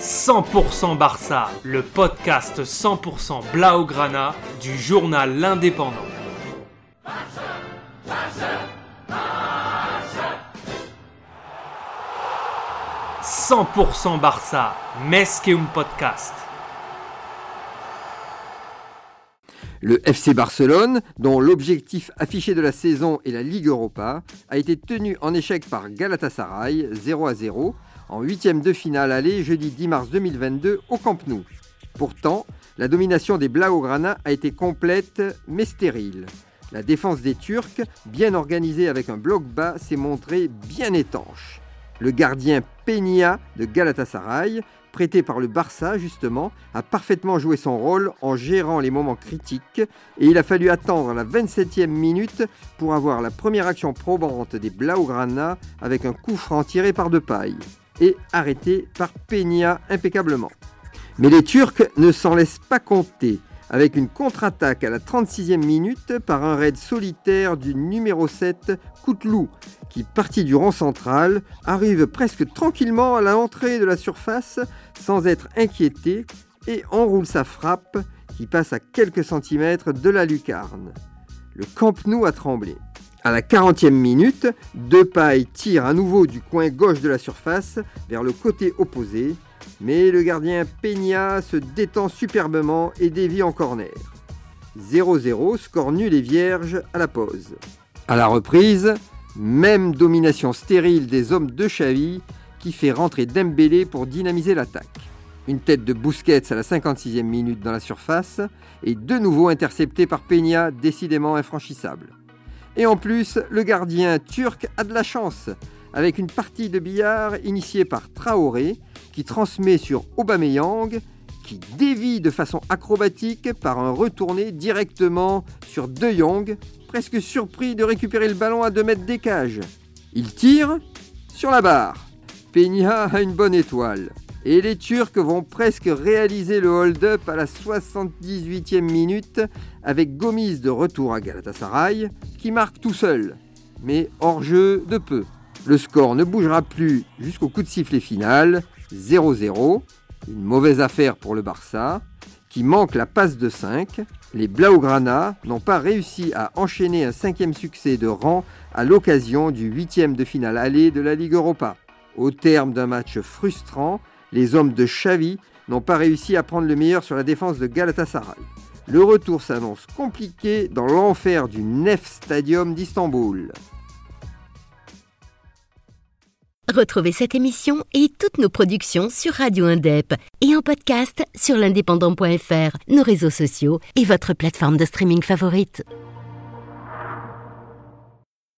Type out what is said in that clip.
100% Barça, le podcast 100% Blaugrana du journal L'Indépendant. 100% Barça, Mesqueum Podcast. Le FC Barcelone, dont l'objectif affiché de la saison est la Ligue Europa, a été tenu en échec par Galatasaray 0 à 0 en huitième de finale aller jeudi 10 mars 2022 au Camp Nou. Pourtant, la domination des Blaugrana a été complète mais stérile. La défense des Turcs, bien organisée avec un bloc bas, s'est montrée bien étanche. Le gardien Peña de Galatasaray, prêté par le Barça justement, a parfaitement joué son rôle en gérant les moments critiques et il a fallu attendre la 27e minute pour avoir la première action probante des Blaugrana avec un coup franc tiré par De paille et arrêté par Peña impeccablement. Mais les Turcs ne s'en laissent pas compter avec une contre-attaque à la 36e minute par un raid solitaire du numéro 7 Koutlou qui, parti du rond central, arrive presque tranquillement à l'entrée de la surface sans être inquiété et enroule sa frappe qui passe à quelques centimètres de la lucarne. Le Camp Nou a tremblé. À la 40e minute, Depay tire à nouveau du coin gauche de la surface vers le côté opposé, mais le gardien Peña se détend superbement et dévie en corner. 0-0, score nul et vierge à la pause. À la reprise, même domination stérile des hommes de Xavi qui fait rentrer Dembélé pour dynamiser l'attaque. Une tête de Busquets à la 56e minute dans la surface et de nouveau intercepté par Peña, décidément infranchissable. Et en plus, le gardien turc a de la chance, avec une partie de billard initiée par Traoré, qui transmet sur Aubameyang, qui dévie de façon acrobatique par un retourné directement sur De Jong, presque surpris de récupérer le ballon à 2 mètres des cages. Il tire sur la barre. Peña a une bonne étoile. Et les Turcs vont presque réaliser le hold-up à la 78e minute avec Gomis de retour à Galatasaray qui marque tout seul, mais hors jeu de peu. Le score ne bougera plus jusqu'au coup de sifflet final, 0-0, une mauvaise affaire pour le Barça, qui manque la passe de 5. Les Blaugrana n'ont pas réussi à enchaîner un cinquième succès de rang à l'occasion du huitième de finale aller de la Ligue Europa. Au terme d'un match frustrant, les hommes de Xavi n'ont pas réussi à prendre le meilleur sur la défense de Galatasaray. Le retour s'annonce compliqué dans l'enfer du Nef Stadium d'Istanbul. Retrouvez cette émission et toutes nos productions sur Radio Indep et en podcast sur l'indépendant.fr, nos réseaux sociaux et votre plateforme de streaming favorite.